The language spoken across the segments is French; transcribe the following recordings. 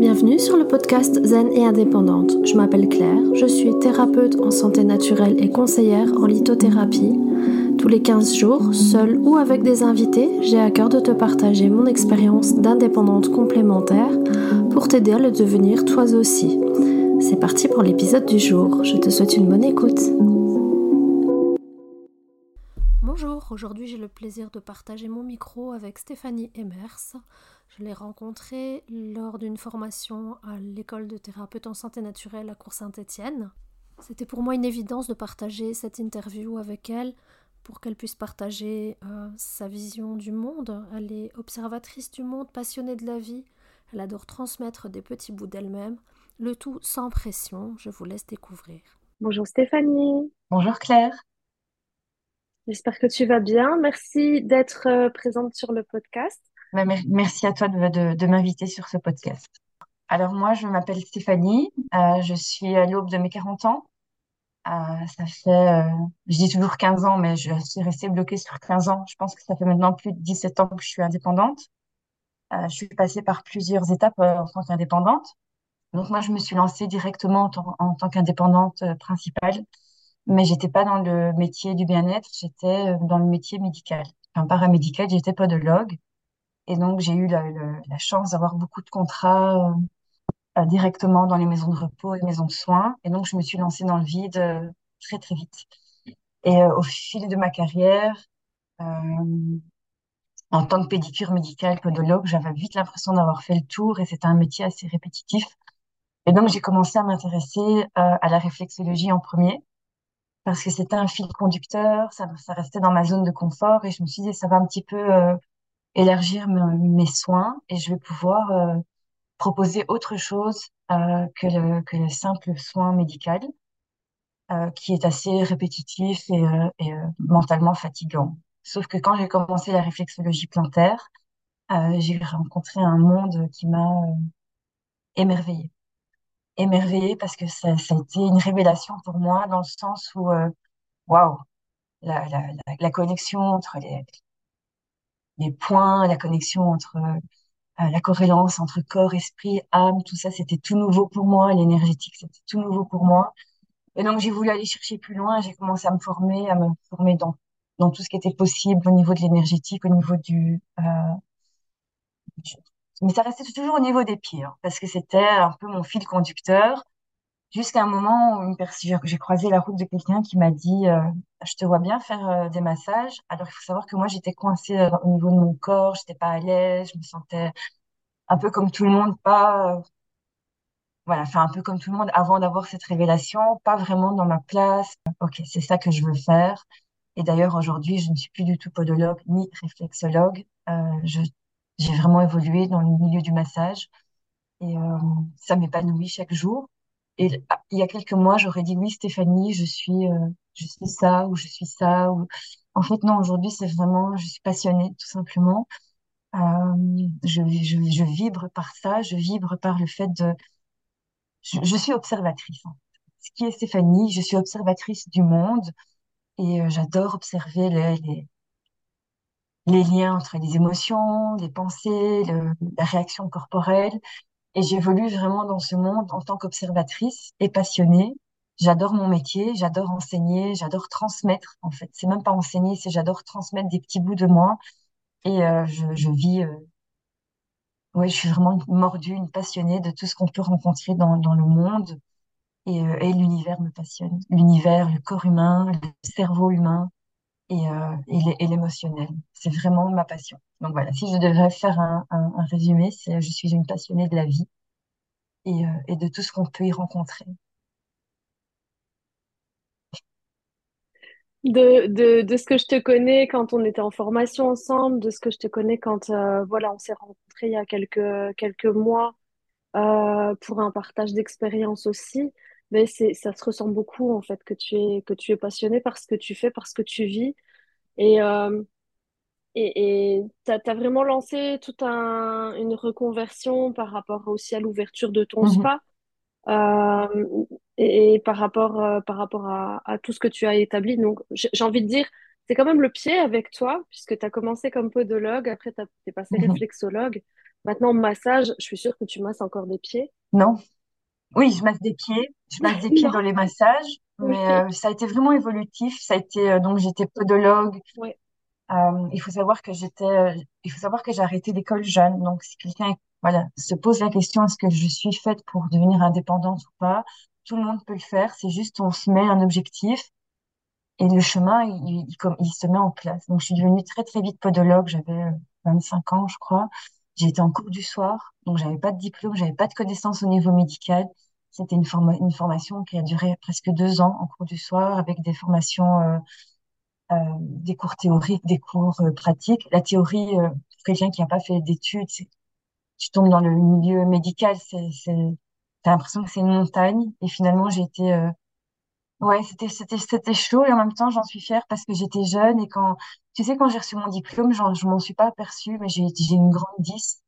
Bienvenue sur le podcast Zen et Indépendante. Je m'appelle Claire, je suis thérapeute en santé naturelle et conseillère en lithothérapie. Tous les 15 jours, seule ou avec des invités, j'ai à cœur de te partager mon expérience d'indépendante complémentaire pour t'aider à le devenir toi aussi. C'est parti pour l'épisode du jour. Je te souhaite une bonne écoute. Bonjour, aujourd'hui j'ai le plaisir de partager mon micro avec Stéphanie Emers. Je l'ai rencontrée lors d'une formation à l'école de thérapeute en santé naturelle à Cour-Saint-Étienne. C'était pour moi une évidence de partager cette interview avec elle pour qu'elle puisse partager euh, sa vision du monde. Elle est observatrice du monde, passionnée de la vie. Elle adore transmettre des petits bouts d'elle-même, le tout sans pression. Je vous laisse découvrir. Bonjour Stéphanie. Bonjour Claire. J'espère que tu vas bien. Merci d'être euh, présente sur le podcast. Bah, merci à toi de, m'inviter sur ce podcast. Alors moi, je m'appelle Stéphanie, euh, je suis à l'aube de mes 40 ans. Euh, ça fait, euh, je dis toujours 15 ans, mais je suis restée bloquée sur 15 ans. Je pense que ça fait maintenant plus de 17 ans que je suis indépendante. je suis passée par plusieurs étapes en tant qu'indépendante. Donc moi, je me suis lancée directement en, tant qu'indépendante principale, mais j'étais pas dans le métier du bien-être, j'étais dans le métier médical. Enfin, paramédical, j'étais podologue. Et donc, j'ai eu la, chance d'avoir beaucoup de contrats euh, directement dans les maisons de repos et maisons de soins. Et donc, je me suis lancée dans le vide euh, très, très vite. Et euh, au fil de ma carrière, en tant que pédicure médicale, podologue, j'avais vite l'impression d'avoir fait le tour et c'était un métier assez répétitif. Et donc, j'ai commencé à m'intéresser à la réflexologie en premier parce que c'était un fil conducteur, ça restait dans ma zone de confort et je me suis dit, ça va un petit peu élargir mes soins et je vais pouvoir euh, proposer autre chose euh, que, le, que le simple soin médical, euh, qui est assez répétitif et, et mentalement fatigant. Sauf que quand j'ai commencé la réflexologie plantaire, j'ai rencontré un monde qui m'a émerveillée. Émerveillée parce que ça, ça, a été une révélation pour moi dans le sens où, waouh, la, la, la, la, connexion entre les, les points, la connexion entre euh, la corrélance entre corps, esprit, âme, tout ça, c'était tout nouveau pour moi. L'énergétique, c'était tout nouveau pour moi. Et donc, j'ai voulu aller chercher plus loin. J'ai commencé à me former, à me former dans, dans tout ce qui était possible au niveau de l'énergétique, au niveau du, euh, mais ça restait toujours au niveau des pieds, hein, parce que c'était un peu mon fil conducteur. Jusqu'à un moment où j'ai croisé la route de quelqu'un qui m'a dit euh, Je te vois bien faire euh, des massages. Alors, il faut savoir que moi, j'étais coincée euh, au niveau de mon corps, j'étais pas à l'aise, je me sentais un peu comme tout le monde, pas. voilà, enfin, un peu comme tout le monde avant d'avoir cette révélation, pas vraiment dans ma place. Ok, c'est ça que je veux faire. Et d'ailleurs, aujourd'hui, je ne suis plus du tout podologue ni réflexologue. je, j'ai vraiment évolué dans le milieu du massage et ça m'épanouit chaque jour. Et ah, il y a quelques mois, j'aurais dit oui, Stéphanie, je suis, euh, je suis ça ou je suis ça. Ou... En fait, non, aujourd'hui, c'est vraiment, je suis passionnée, tout simplement. Euh, je, je, je, vibre par ça, je vibre par le fait de... Je, suis observatrice. Hein. Ce qui est Stéphanie, je suis observatrice du monde et euh, j'adore observer les, les, les, liens entre les émotions, les pensées, le, la réaction corporelle. Et j'évolue vraiment dans ce monde en tant qu'observatrice et passionnée. J'adore mon métier, j'adore enseigner, j'adore transmettre. En fait, c'est même pas enseigner, c'est j'adore transmettre des petits bouts de moi. Et euh, je, je, vis. Euh... Ouais, je suis vraiment une mordue, une passionnée de tout ce qu'on peut rencontrer dans, dans le monde. Et, euh, et l'univers me passionne. L'univers, le corps humain, le cerveau humain et, euh, et l'émotionnel. C'est vraiment ma passion. Donc voilà, si je devrais faire un, un, résumé, c'est je suis une passionnée de la vie et, euh, et de tout ce qu'on peut y rencontrer. De, de, de, ce que je te connais quand on était en formation ensemble, de ce que je te connais quand euh, voilà, on s'est rencontrés il y a quelques, quelques mois pour un partage d'expérience aussi, mais c'est, ça se ressent beaucoup en fait que tu es, que tu es passionné par ce que tu fais, par ce que tu vis. Et, euh, et tu as, vraiment lancé toute un, une reconversion par rapport aussi à l'ouverture de ton Mhm. spa euh, et, et par rapport, euh, par rapport à, à tout ce que tu as établi. Donc, j'ai envie de dire, c'est quand même le pied avec toi, puisque tu as commencé comme podologue, après tu es passé Mhm. réflexologue. Maintenant, massage, je suis sûre que tu masses encore des pieds. Non. Oui, je masse des pieds. Je masse des pieds dans les massages, mais euh, ça a été vraiment évolutif. Ça a été, euh, donc j'étais podologue. Ouais. Euh, il faut savoir que j'étais, euh, il faut savoir que j'ai arrêté l'école jeune. Donc, si quelqu'un, voilà, se pose la question, est-ce que je suis faite pour devenir indépendante ou pas? Tout le monde peut le faire. C'est juste, on se met un objectif et le chemin, il, il, com- il se met en place. Donc, je suis devenue très, très vite podologue. J'avais euh, 25 ans, je crois. Été en cours du soir. Donc, j'avais pas de diplôme, j'avais pas de connaissances au niveau médical. C'était une forma- une formation qui a duré presque deux ans en cours du soir avec des formations, euh, euh, des cours théoriques, des cours euh, pratiques. La théorie, pour quelqu'un qui n'a pas fait d'études, tu tombes dans le milieu médical, c'est, c'est, t'as l'impression que c'est une montagne. Et finalement, j'ai été, ouais, c'était, c'était, c'était chaud et en même temps, j'en suis fière parce que j'étais jeune et quand, tu sais, quand j'ai reçu mon diplôme, je m'en suis pas aperçue, mais j'ai, j'ai une grande 10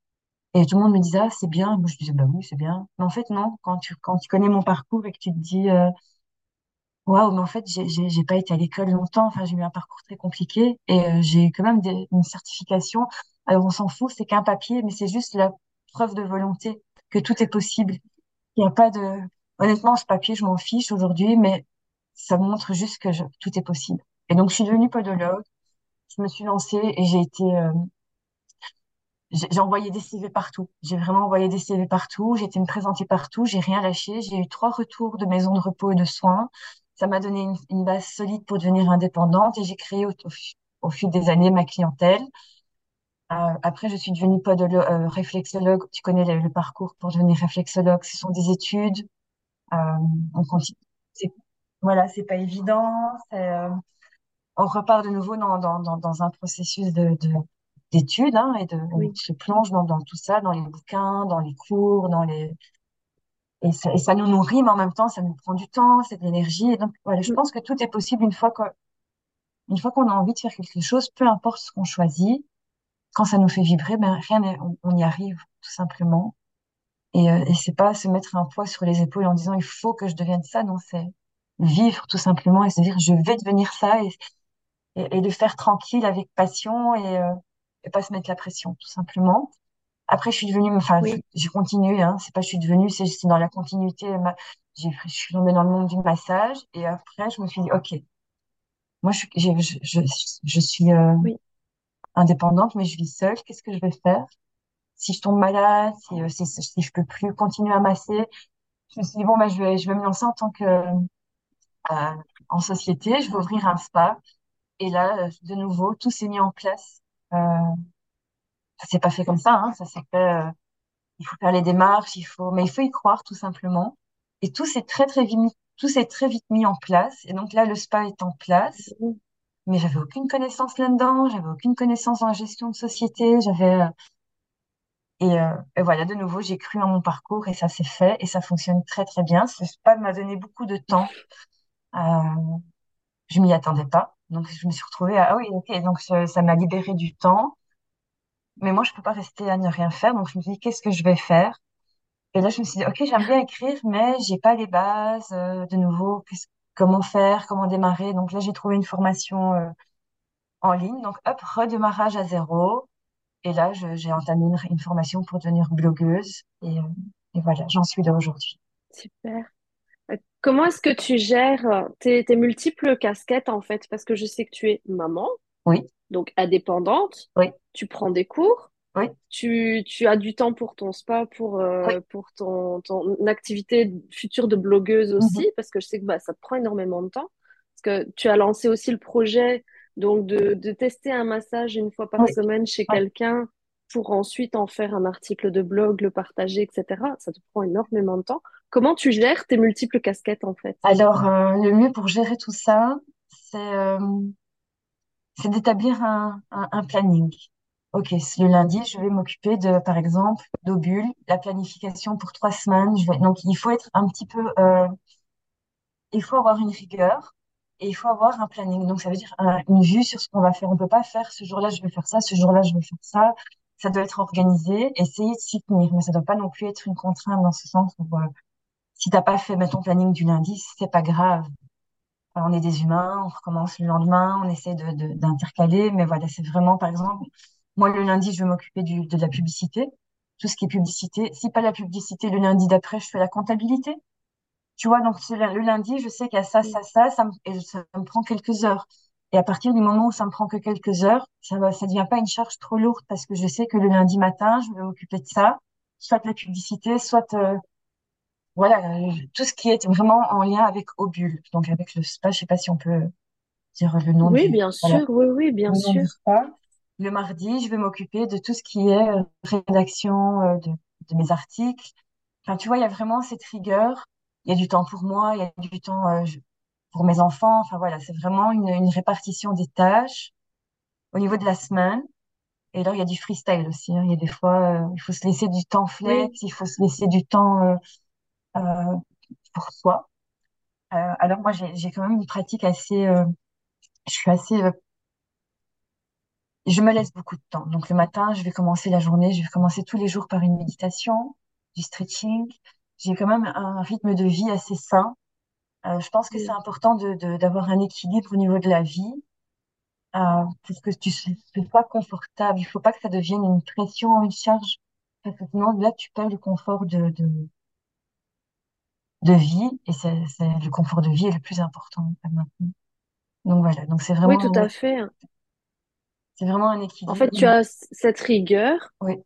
et tout le monde me disait, ah, c'est bien. Moi, je disais, bah oui, c'est bien. Mais en fait, non, quand tu, quand tu connais mon parcours et que tu te dis, euh, Waouh, mais en fait, j'ai j'ai j'ai pas été à l'école longtemps. Enfin, j'ai eu un parcours très compliqué et euh, j'ai quand même des, une certification. Alors, on s'en fout, c'est qu'un papier, mais c'est juste la preuve de volonté que tout est possible. Il n'y a pas de. Honnêtement, ce papier, je m'en fiche aujourd'hui, mais ça montre juste que je- tout est possible. Et donc, je suis devenue podologue. Je me suis lancée et j'ai été. euh, j'ai envoyé des CV partout. J'ai vraiment envoyé des CV partout. J'ai été me présenter partout. J'ai rien lâché. J'ai eu trois retours de maisons de repos et de soins. Ça m'a donné une, une base solide pour devenir indépendante et j'ai créé au, au, au fil des années ma clientèle. Euh, après, je suis devenue podolo- euh, réflexologue. Tu connais le, parcours pour devenir réflexologue. Ce sont des études. Euh, on continue. Voilà, c'est pas évident. Euh, on repart de nouveau dans, dans, dans, dans un processus de, de, d'études, hein, et de, on Oui. se plonge dans, dans tout ça, dans les bouquins, dans les cours, dans les, et ça, et ça nous nourrit, mais en même temps, ça nous prend du temps, c'est de l'énergie. Et donc, voilà, je pense que tout est possible une fois qu'on, une fois qu'on a envie de faire quelque chose, peu importe ce qu'on choisit, quand ça nous fait vibrer, ben, rien on, on y arrive, tout simplement. Et, euh, et c'est pas se mettre un poids sur les épaules en disant il faut que je devienne ça, non, c'est vivre tout simplement et se dire je vais devenir ça et, et, et le faire tranquille avec passion et, euh, et pas se mettre la pression, tout simplement. Après, je suis devenue, enfin, Oui. j'ai continué, hein, c'est pas je suis devenue, c'est c'est dans la continuité. ma- j'ai, je suis tombée dans le monde du massage et après, je me suis dit, OK, moi, je, je, je, je suis euh, Oui. indépendante, mais je vis seule. Qu'est-ce que je vais faire? Si je tombe malade, si, euh, si, si je peux plus continuer à masser, je me suis dit, bon, bah, je vais, je vais me lancer en tant que, en société, je vais ouvrir un spa. Et là, de nouveau, tout s'est mis en place. Euh, ça s'est pas fait comme ça, hein, ça s'est euh, il faut faire les démarches, il faut, mais il faut y croire tout simplement. Et tout s'est très très vite, mis- tout s'est très vite mis en place. Et donc là, le spa est en place, mais j'avais aucune connaissance là-dedans, j'avais aucune connaissance la gestion de société, j'avais euh, et, euh, et voilà, de nouveau, j'ai cru en mon parcours et ça s'est fait et ça fonctionne très très bien. Ce spa m'a donné beaucoup de temps. Euh, je m'y attendais pas, donc je me suis retrouvée à ah oui ok, donc ça m'a libéré du temps. Mais moi, je peux pas rester à ne rien faire, donc je me suis dit qu'est-ce que je vais faire? Et là, je me suis dit, OK, j'aime bien écrire, mais j'ai pas les bases, euh, de nouveau, comment faire, comment démarrer? Donc là, j'ai trouvé une formation, euh, en ligne. Donc, hop, redémarrage à zéro. Et là, j'ai entamé une, formation pour devenir blogueuse. Et, et voilà, j'en suis là aujourd'hui. Super. Comment est-ce que tu gères euh, tes, tes multiples casquettes en fait? Parce que je sais que tu es maman, Oui, donc indépendante, oui, tu prends des cours, oui, tu, tu as du temps pour ton spa, pour, oui. euh, pour ton, ton activité future de blogueuse Mhm. aussi, parce que je sais que bah, ça te prend énormément de temps. Parce que tu as lancé aussi le projet donc de, de tester un massage une fois par Oui, semaine chez quelqu'un pour ensuite en faire un article de blog, le partager, etc. Ça te prend énormément de temps. Comment tu gères tes multiples casquettes en fait? Alors, euh, le mieux pour gérer tout ça, c'est euh, d'établir un, planning. Ok, le lundi, je vais m'occuper de, par exemple, d'ovules, la planification pour trois semaines. Donc, il faut être un petit peu, euh, il faut avoir une rigueur et il faut avoir un planning. Donc, ça veut dire un- une vue sur ce qu'on va faire. On peut pas faire ce jour-là, je vais faire ça, ce jour-là, je vais faire ça. Ça doit être organisé, essayer de s'y tenir, mais ça doit pas non plus être une contrainte dans ce sens si t'as pas fait, mettons, planning du lundi, c'est pas grave. On est des humains, on recommence le lendemain, on essaie de, de- d'intercaler, mais voilà, c'est vraiment, par exemple, moi, le lundi, je vais m'occuper du, de la publicité. tout ce qui est publicité. Si pas la publicité, le lundi d'après, je fais la comptabilité. Tu vois, donc le lundi, je sais qu'il y a ça, ça, ça, ça me, et ça me prend quelques heures. Et à partir du moment où ça me prend que quelques heures, ça ne ça devient pas une charge trop lourde parce que je sais que le lundi matin, je vais m'occuper de ça, soit la publicité, soit euh, voilà tout ce qui est vraiment en lien avec Obule, donc avec le spa. Je sais pas si on peut dire le nom Oui, du bien sûr, oui, oui, bien le sûr. Le mardi, je vais m'occuper de tout ce qui est euh, rédaction euh, de, de mes articles. Enfin, tu vois, il y a vraiment cette rigueur. Il y a du temps pour moi, il y a du temps euh, pour mes enfants. Enfin voilà, c'est vraiment une, une répartition des tâches au niveau de la semaine. Et là, il y a du freestyle aussi. hein. Il y a des fois, euh, il faut se laisser du temps Oui, flex, il faut se laisser du temps euh, pour soi. Euh, alors moi, j'ai quand même une pratique assez, euh, je suis assez, euh, je me laisse beaucoup de temps. Donc le matin, je vais commencer la journée, je vais commencer tous les jours par une méditation, du stretching. J'ai quand même un rythme de vie assez sain. Euh, je pense que c'est important de, de- d'avoir un équilibre au niveau de la vie, euh, parce que tu ne pas confortable. Il faut pas que ça devienne une pression, une charge, parce que sinon là, tu perds le confort de, de, de vie, et c'est, le confort de vie est le plus important maintenant. Donc voilà, donc c'est Oui, vraiment, tout un- à fait. c'est vraiment un En fait, équilibre. tu as cette rigueur Oui,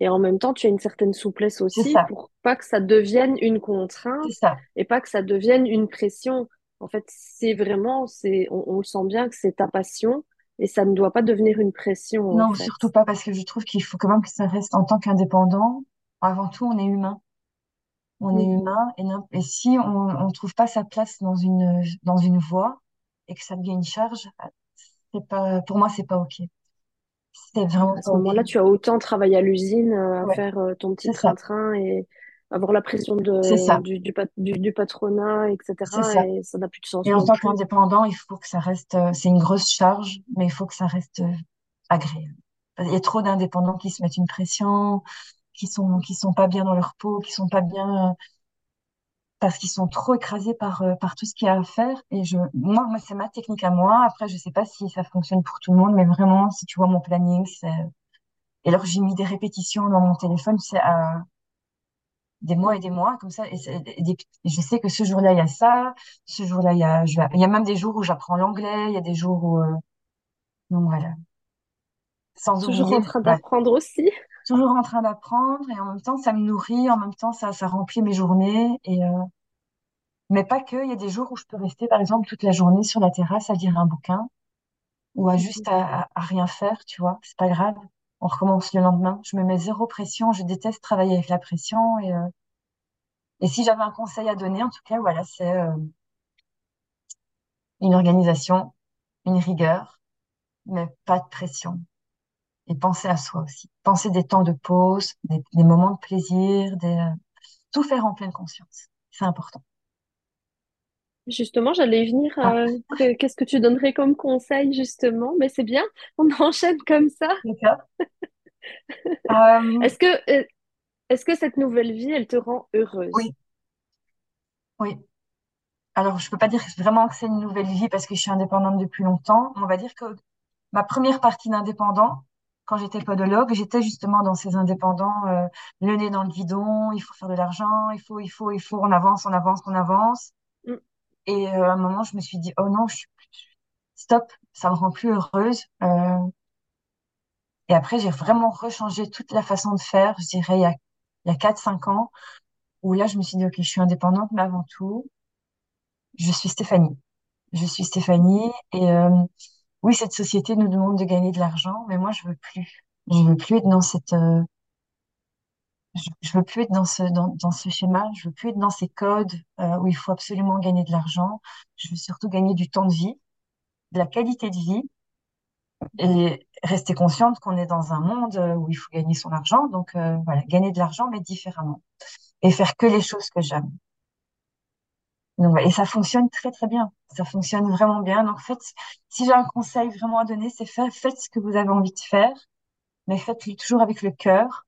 et en même temps, tu as une certaine souplesse aussi pour pas que ça devienne une contrainte ça. et pas que ça devienne une pression. En fait, c'est vraiment, c'est, on, on le sent bien que c'est ta passion et ça ne doit pas devenir une pression, en Non, fait. surtout pas parce que je trouve qu'il faut quand même que ça reste en tant qu'indépendant. Avant tout, on est humain. On est humain et, et si on ne trouve pas sa place dans une, dans une voie et que ça devient une charge, c'est pas, pour moi, c'est pas OK. C'est vraiment À ce moment-là, tu as autant travaillé à l'usine, euh, à Ouais, faire euh, ton petit train-train et avoir la pression de, ça, du, du, pat- du, du patronat, etc. ça. Et ça n'a plus de Et sens en non tant qu'indépendant, il faut que ça reste, euh, c'est une grosse charge, mais il faut que ça reste euh, agréable. Il y a trop d'indépendants qui se mettent une pression, qui sont, qui sont pas bien dans leur peau, qui sont pas bien, euh, parce qu'ils sont trop écrasés par, euh, par tout ce qu'il y a à faire. Et je, moi, moi, c'est ma technique à moi. Après, je sais pas si ça fonctionne pour tout le monde, mais vraiment, si tu vois mon planning, c'est, et alors j'ai mis des répétitions dans mon téléphone, c'est à des mois et des mois, comme ça, et, des- je sais que ce jour-là, il y a ça, ce jour-là, il y a, je il y a même des jours où j'apprends l'anglais, il y a des jours où, euh, donc voilà. Sans Toujours oublier, en train ouais, d'apprendre aussi. Toujours en train d'apprendre, et en même temps, ça me nourrit, en même temps, ça, ça remplit mes journées, et, euh, mais pas que, il y a des jours où je peux rester, par exemple, toute la journée sur la terrasse à lire un bouquin, ou à juste à, rien faire, tu vois, c'est pas grave. On recommence le lendemain. Je me mets zéro pression, je déteste travailler avec la pression, et, euh, et si j'avais un conseil à donner, en tout cas, voilà, c'est, euh, une organisation, une rigueur, mais pas de pression. Et penser à soi aussi. Penser des temps de pause, des, des moments de plaisir, des, tout faire en pleine conscience. C'est important. Justement, j'allais venir. Ah, euh, que- qu'est-ce que tu donnerais comme conseil, justement? Mais c'est bien, on enchaîne comme ça. Euh, Est-ce que, euh, est-ce que cette nouvelle vie, elle te rend heureuse? oui, oui. Alors, je peux pas dire vraiment que c'est une nouvelle vie parce que je suis indépendante depuis longtemps. On va dire que ma première partie d'indépendant, quand j'étais podologue, j'étais justement dans ces indépendants, euh, le nez dans le guidon, il faut faire de l'argent, il faut, il faut, il faut, on avance, on avance, on avance. Mm. Et euh, à un moment, je me suis dit, oh non, je suis stop, ça me rend plus heureuse. Euh, et après, j'ai vraiment rechangé toute la façon de faire, je dirais, il y a, il y a 4-5 ans, où là, je me suis dit, OK, je suis indépendante, mais avant tout, je suis Stéphanie. Je suis Stéphanie. Et oui, cette société nous demande de gagner de l'argent, mais moi, je veux plus. Je veux plus être dans cette, euh, je, veux plus être dans ce, dans, ce schéma. Je veux plus être dans ces codes euh, où il faut absolument gagner de l'argent. Je veux surtout gagner du temps de vie, de la qualité de vie et rester consciente qu'on est dans un monde euh, où il faut gagner son argent. Donc voilà, gagner de l'argent, mais différemment. Et faire que les choses que j'aime. Et ça fonctionne très très bien. Ça fonctionne vraiment bien. Donc faites, si j'ai un conseil vraiment à donner, c'est faites ce que vous avez envie de faire, mais faites-le toujours avec le cœur.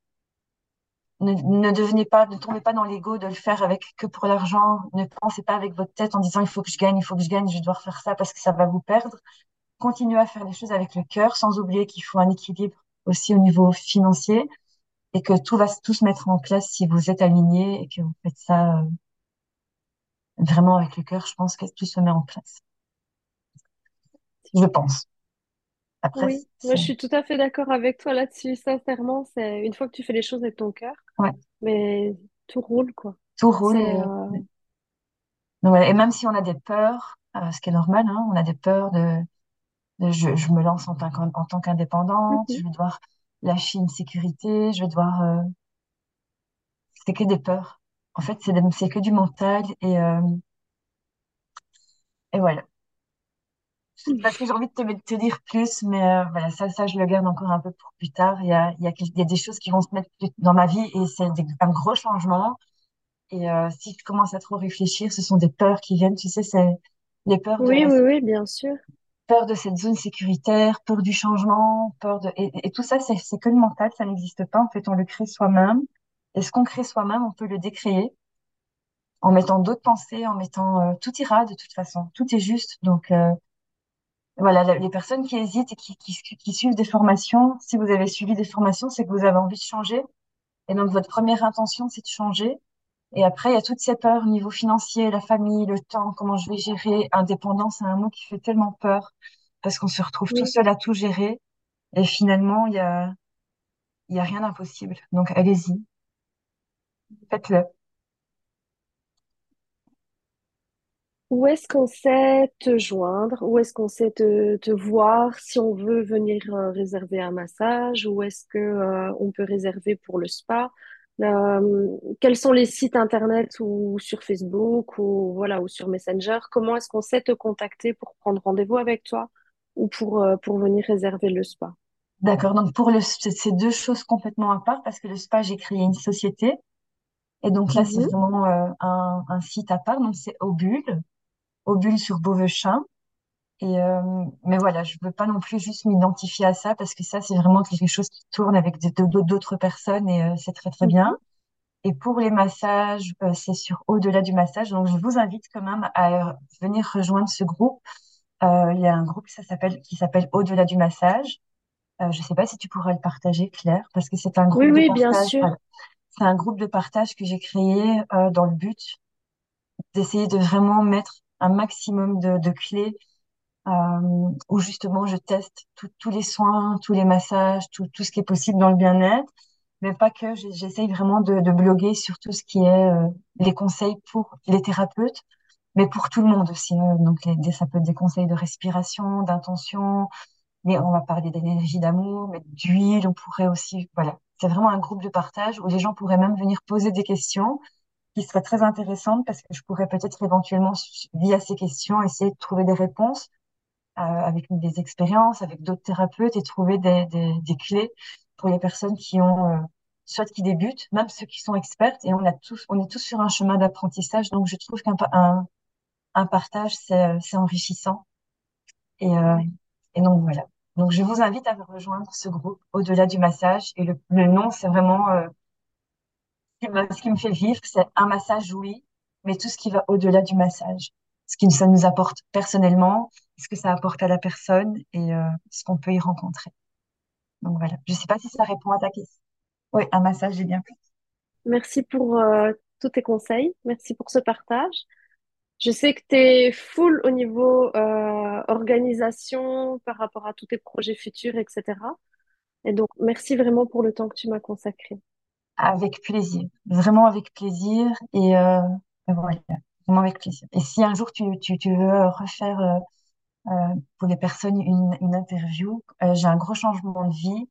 Ne, ne devenez pas, ne tombez pas dans l'ego de le faire avec que pour l'argent. Ne pensez pas avec votre tête en disant il faut que je gagne, il faut que je gagne, je dois faire ça parce que ça va vous perdre. Continuez à faire les choses avec le cœur, sans oublier qu'il faut un équilibre aussi au niveau financier. et que tout va tout se mettre en place si vous êtes aligné et que vous faites ça euh, vraiment avec le cœur. Je pense que tout se met en place. Je pense. Après, Oui, moi je suis tout à fait d'accord avec toi là-dessus. Sincèrement, c'est une fois que tu fais les choses avec ton cœur, ouais, mais tout roule quoi. tout roule et, euh, donc. Et même si on a des peurs, euh, ce qui est normal, hein, on a des peurs de, de je, je me lance en tant qu'in- en tant qu'indépendante, je mhm. vais devoir lâcher une sécurité, je vais devoir, euh, c'est que des peurs. En fait, c'est que du mental et, euh, et voilà. Parce que j'ai envie de te, dire plus, mais euh, voilà, ça, ça, je le garde encore un peu pour plus tard. Il y a, il y a, quel- il y a des choses qui vont se mettre dans ma vie et c'est un gros changement. Et euh, si je commence à trop réfléchir, ce sont des peurs qui viennent. Tu sais, c'est les peurs de Oui, la, oui, oui, bien sûr. peur de cette zone sécuritaire, peur du changement, peur de et, et tout ça, c'est c'est que le mental, ça n'existe pas. En fait, on le crée soi-même. Et ce qu'on crée soi-même, on peut le décréer en mettant d'autres pensées, en mettant euh, tout ira de toute façon. Tout est juste. Donc euh, Voilà, la- les personnes qui hésitent et qui, qui, qui suivent des formations, si vous avez suivi des formations, c'est que vous avez envie de changer. Et donc, votre première intention, c'est de changer. Et après, il y a toutes ces peurs au niveau financier, la famille, le temps, comment je vais gérer. Indépendance, c'est un mot qui fait tellement peur parce qu'on se retrouve tout seul à tout gérer. Et finalement, il y a, il y a rien d'impossible. Donc, allez-y, faites-le. Où est-ce qu'on sait te joindre? Où est-ce qu'on sait te, te voir si on veut venir euh, réserver un massage? Où est-ce que euh, on peut réserver pour le spa? Euh, quels sont les sites internet ou sur Facebook ou voilà ou sur Messenger? Comment est-ce qu'on sait te contacter pour prendre rendez-vous avec toi ou pour euh, pour venir réserver le spa? D'accord. Donc, pour le, c'est c'est deux choses complètement à part parce que le spa, j'ai créé une société. Et donc là, c'est Mhm. vraiment euh, un, un site à part. Donc, c'est Obule. au bulle sur Beauvechain. Et euh, mais voilà, je veux pas non plus juste m'identifier à ça parce que ça, c'est vraiment quelque chose qui tourne avec d'autres personnes et euh, c'est très très Mhm. bien. Et pour les massages, euh, c'est sur Au-delà du massage. Donc je vous invite quand même à euh, venir rejoindre ce groupe. Euh, il y a un groupe ça qui s'appelle Au-delà du massage. Euh, je sais pas si tu pourras le partager, Claire, parce que c'est un Oui, groupe de oui, bien sûr. C'est un groupe de partage que j'ai créé euh, dans le but d'essayer de vraiment mettre un maximum de, de clés euh, où justement je teste tous les soins, tous les massages, tout, tout ce qui est possible dans le bien-être, mais pas que, j'essaye vraiment de, de bloguer sur tout ce qui est euh, les conseils pour les thérapeutes, mais pour tout le monde aussi. hein. Donc les, ça peut être des conseils de respiration, d'intention, mais on va parler d'énergie d'amour, mais d'huile, on pourrait aussi, voilà. C'est vraiment un groupe de partage où les gens pourraient même venir poser des questions qui seraient très intéressantes parce que je pourrais peut-être éventuellement, via ces questions, essayer de trouver des réponses euh, avec des expériences, avec d'autres thérapeutes et trouver des, des, des clés pour les personnes qui ont, euh, soit qui débutent, même ceux qui sont expertes. Et on a tous, on est tous sur un chemin d'apprentissage. Donc, je trouve qu'un un, un partage, c'est, euh, c'est enrichissant. Et, euh, et donc, voilà. Donc, je vous invite à rejoindre ce groupe au-delà du massage. Et le, le nom, c'est vraiment, euh, ce qui me, fait vivre, c'est un massage, oui, mais tout ce qui va au-delà du massage. Ce qui ça nous apporte personnellement, ce que ça apporte à la personne et euh, ce qu'on peut y rencontrer. Donc voilà. Je sais pas si ça répond à ta question. Oui, un massage, j'ai bien fait. Merci pour euh, tous tes conseils. Merci pour ce partage. Je sais que tu es full au niveau euh, organisation par rapport à tous tes projets futurs, etc. Et donc, merci vraiment pour le temps que tu m'as consacré. Avec plaisir. Vraiment avec plaisir. Et, euh. Vraiment avec plaisir. Et si un jour tu, tu, veux refaire euh, pour les personnes une, une interview, j'ai un gros changement de vie.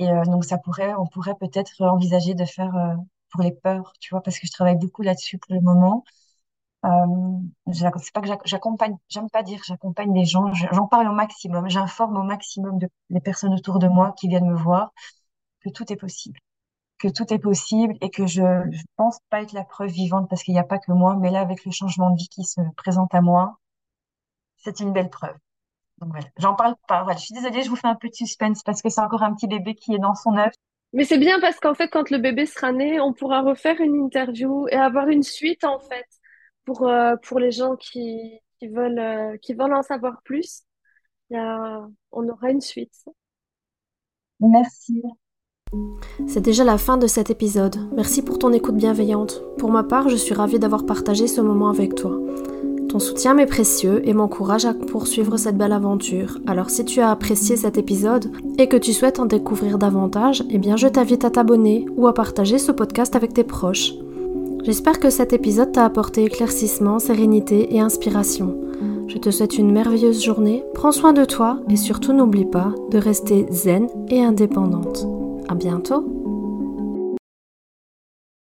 Et donc, ça pourrait, on pourrait peut-être envisager de faire pour les peurs, tu vois, parce que je travaille beaucoup là-dessus pour le moment. Euh, c'est pas que j'ac- j'accompagne, j'aime pas dire j'accompagne les gens, je- j'en parle au maximum, j'informe au maximum les personnes autour de moi qui viennent me voir que tout est possible, que tout est possible et que je, je pense pas être la preuve vivante parce qu'il n'y a pas que moi, mais là, avec le changement de vie qui se présente à moi, c'est une belle preuve. Donc voilà, j'en parle pas. Je suis désolée, je vous fais un peu de suspense parce que c'est encore un petit bébé qui est dans son œuf. Mais c'est bien parce qu'en fait, quand le bébé sera né, on pourra refaire une interview et avoir une suite, en fait, pour, euh, pour les gens qui, qui veulent, euh, qui veulent en savoir plus. Il y a, on aura une suite. Merci. C'est déjà la fin de cet épisode. Merci pour ton écoute bienveillante. Pour ma part, je suis ravie d'avoir partagé ce moment avec toi. Ton soutien m'est précieux et m'encourage à poursuivre cette belle aventure. Alors si tu as apprécié cet épisode et que tu souhaites en découvrir davantage, eh bien je t'invite à t'abonner ou à partager ce podcast avec tes proches. J'espère que cet épisode t'a apporté éclaircissement, sérénité et inspiration. Je te souhaite une merveilleuse journée, prends soin de toi et surtout n'oublie pas de rester zen et indépendante. À bientôt